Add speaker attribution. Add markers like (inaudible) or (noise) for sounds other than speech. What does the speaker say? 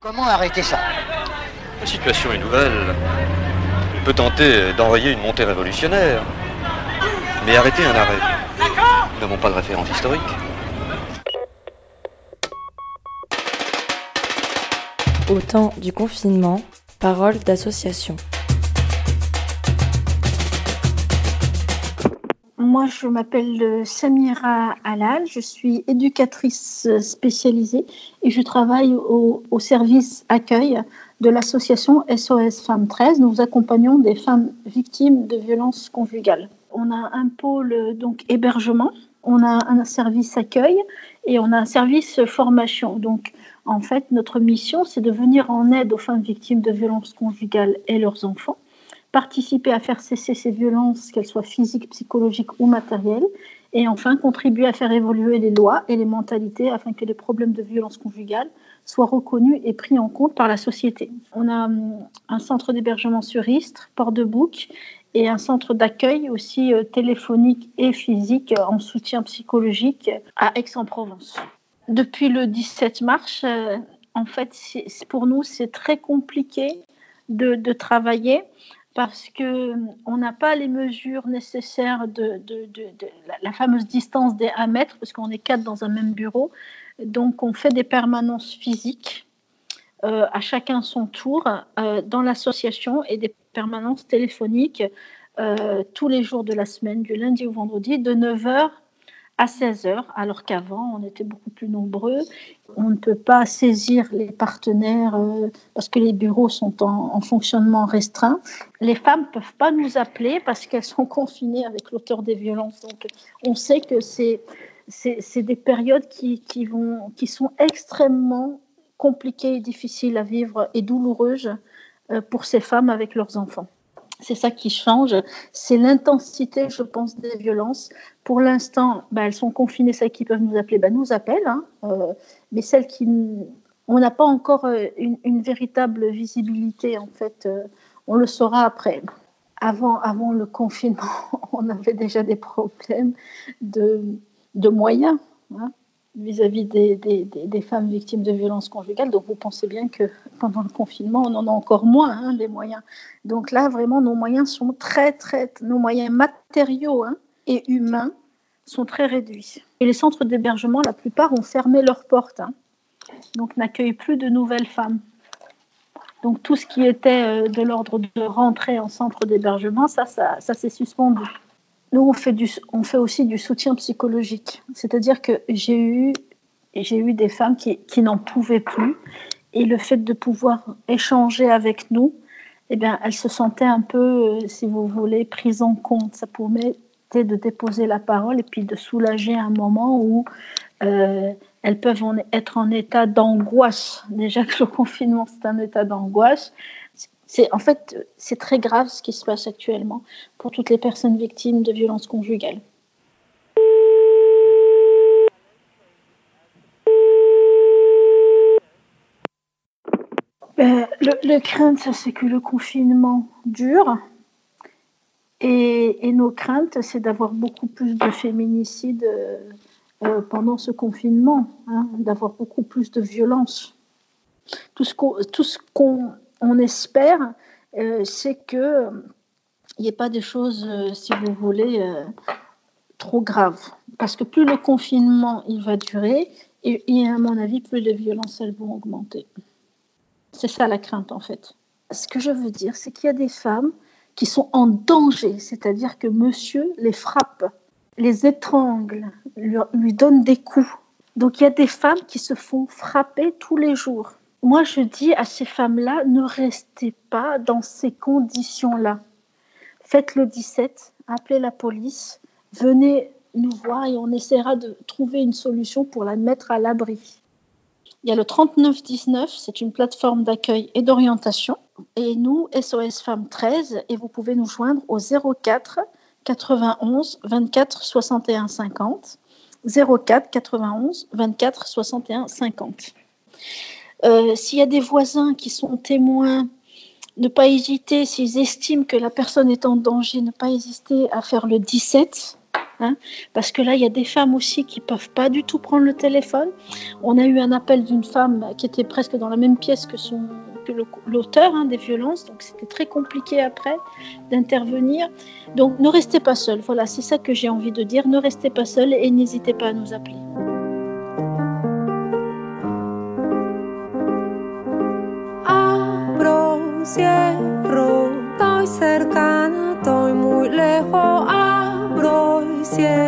Speaker 1: Comment arrêter ça?
Speaker 2: La situation est nouvelle. On peut tenter d'enrayer une montée révolutionnaire. Mais arrêter un arrêt. Nous n'avons pas de référence historique.
Speaker 3: Au temps du confinement, parole d'association.
Speaker 4: Moi, je m'appelle Samira Alal, je suis éducatrice spécialisée et je travaille au, service accueil de l'association SOS Femmes 13. Nous accompagnons des femmes victimes de violences conjugales. On a un pôle donc hébergement, on a un service accueil et on a un service formation. Donc, en fait, notre mission, c'est de venir en aide aux femmes victimes de violences conjugales et leurs enfants participer à faire cesser ces violences, qu'elles soient physiques, psychologiques ou matérielles, et enfin contribuer à faire évoluer les lois et les mentalités afin que les problèmes de violence conjugale soient reconnus et pris en compte par la société. On a hum, un centre d'hébergement sur Istres, Port de Bouc, et un centre d'accueil aussi euh, téléphonique et physique euh, en soutien psychologique à Aix-en-Provence. Depuis le 17 mars, euh, en fait, pour nous, c'est très compliqué de, de travailler parce qu'on n'a pas les mesures nécessaires de, la, fameuse distance des 1 mètre, parce qu'on est quatre dans un même bureau. Donc, on fait des permanences physiques euh, à chacun son tour euh, dans l'association et des permanences téléphoniques euh, tous les jours de la semaine, du lundi au vendredi, de 9h à 16 heures, alors qu'avant, on était beaucoup plus nombreux. On ne peut pas saisir les partenaires euh, parce que les bureaux sont en, fonctionnement restreint. Les femmes ne peuvent pas nous appeler parce qu'elles sont (laughs) confinées avec l'auteur des violences. Donc, on sait que c'est, c'est, des périodes qui, qui, vont, qui sont extrêmement compliquées et difficiles à vivre et douloureuses euh, pour ces femmes avec leurs enfants. C'est ça qui change, c'est l'intensité, je pense, des violences. Pour l'instant, bah, elles sont confinées, celles qui peuvent nous appeler, bah, nous appellent, hein, euh, mais celles qui... On n'a pas encore euh, une, véritable visibilité, en fait, euh, on le saura après. Avant, avant le confinement, (laughs) on avait déjà des problèmes de, de moyens. Hein vis-à-vis des, des, femmes victimes de violences conjugales. Donc vous pensez bien que pendant le confinement, on en a encore moins hein, des moyens. Donc là, vraiment, nos moyens sont très, très, nos moyens matériaux hein, et humains sont très réduits. Et les centres d'hébergement, la plupart, ont fermé leurs portes. Hein, donc n'accueillent plus de nouvelles femmes. Donc tout ce qui était euh, de l'ordre de rentrer en centre d'hébergement, ça, ça, ça s'est suspendu nous, on fait, du, on fait aussi du soutien psychologique. C'est-à-dire que j'ai eu, j'ai eu des femmes qui, qui n'en pouvaient plus. Et le fait de pouvoir échanger avec nous, eh bien, elles se sentaient un peu, euh, si vous voulez, prises en compte. Ça permettait de déposer la parole et puis de soulager un moment où euh, elles peuvent être en état d'angoisse. Déjà que le (laughs) confinement, c'est un état d'angoisse. C'est en fait c'est très grave ce qui se passe actuellement pour toutes les personnes victimes de violences conjugales. Ben, le, crainte, c'est que le confinement dure. Et, nos craintes, c'est d'avoir beaucoup plus de féminicides euh, pendant ce confinement, hein, d'avoir beaucoup plus de violence. Tout ce qu'on on espère, euh, c'est que il n'y ait pas des choses, euh, si vous voulez, euh, trop graves. Parce que plus le confinement il va durer, et, à mon avis, plus les violences elles vont augmenter. C'est ça la crainte en fait. Ce que je veux dire, c'est qu'il y a des femmes qui sont en danger, c'est-à-dire que monsieur les frappe, les étrangle, lui donne des coups. Donc il y a des femmes qui se font frapper tous les jours moi, je dis à ces femmes-là, ne restez pas dans ces conditions-là. Faites le 17, appelez la police, venez nous voir et on essaiera de trouver une solution pour la mettre à l'abri. Il y a le 3919, c'est une plateforme d'accueil et d'orientation. Et nous, SOS Femmes 13, et vous pouvez nous joindre au 04 91 24 61 50. 04 91 24 61 50. Euh, s'il y a des voisins qui sont témoins, ne pas hésiter, s'ils estiment que la personne est en danger, ne pas hésiter à faire le 17 Hein, parce que là, il y a des femmes aussi qui peuvent pas du tout prendre le téléphone. On a eu un appel d'une femme qui était presque dans la même pièce que son que l'auteur hein, des violences, donc c'était très compliqué après d'intervenir. Donc ne restez pas seul. Voilà, c'est ça que j'ai envie de dire. Ne restez pas seul et n'hésitez pas à nous appeler.
Speaker 1: Cercana, estoy muy lejos, abro y cierro,